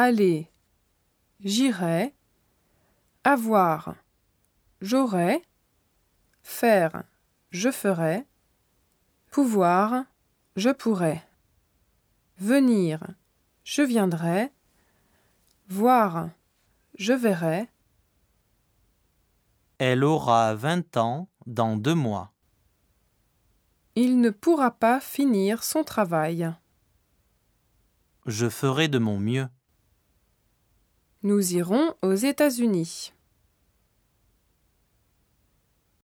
aller, j'irai, avoir, j'aurai, faire, je ferai, pouvoir, je pourrai, venir, je viendrai, voir, je verrai, Elle aura vingt ans dans deux mois. il ne pourra pas finir son travail. Je ferai de mon mieux. Nous irons aux États-Unis.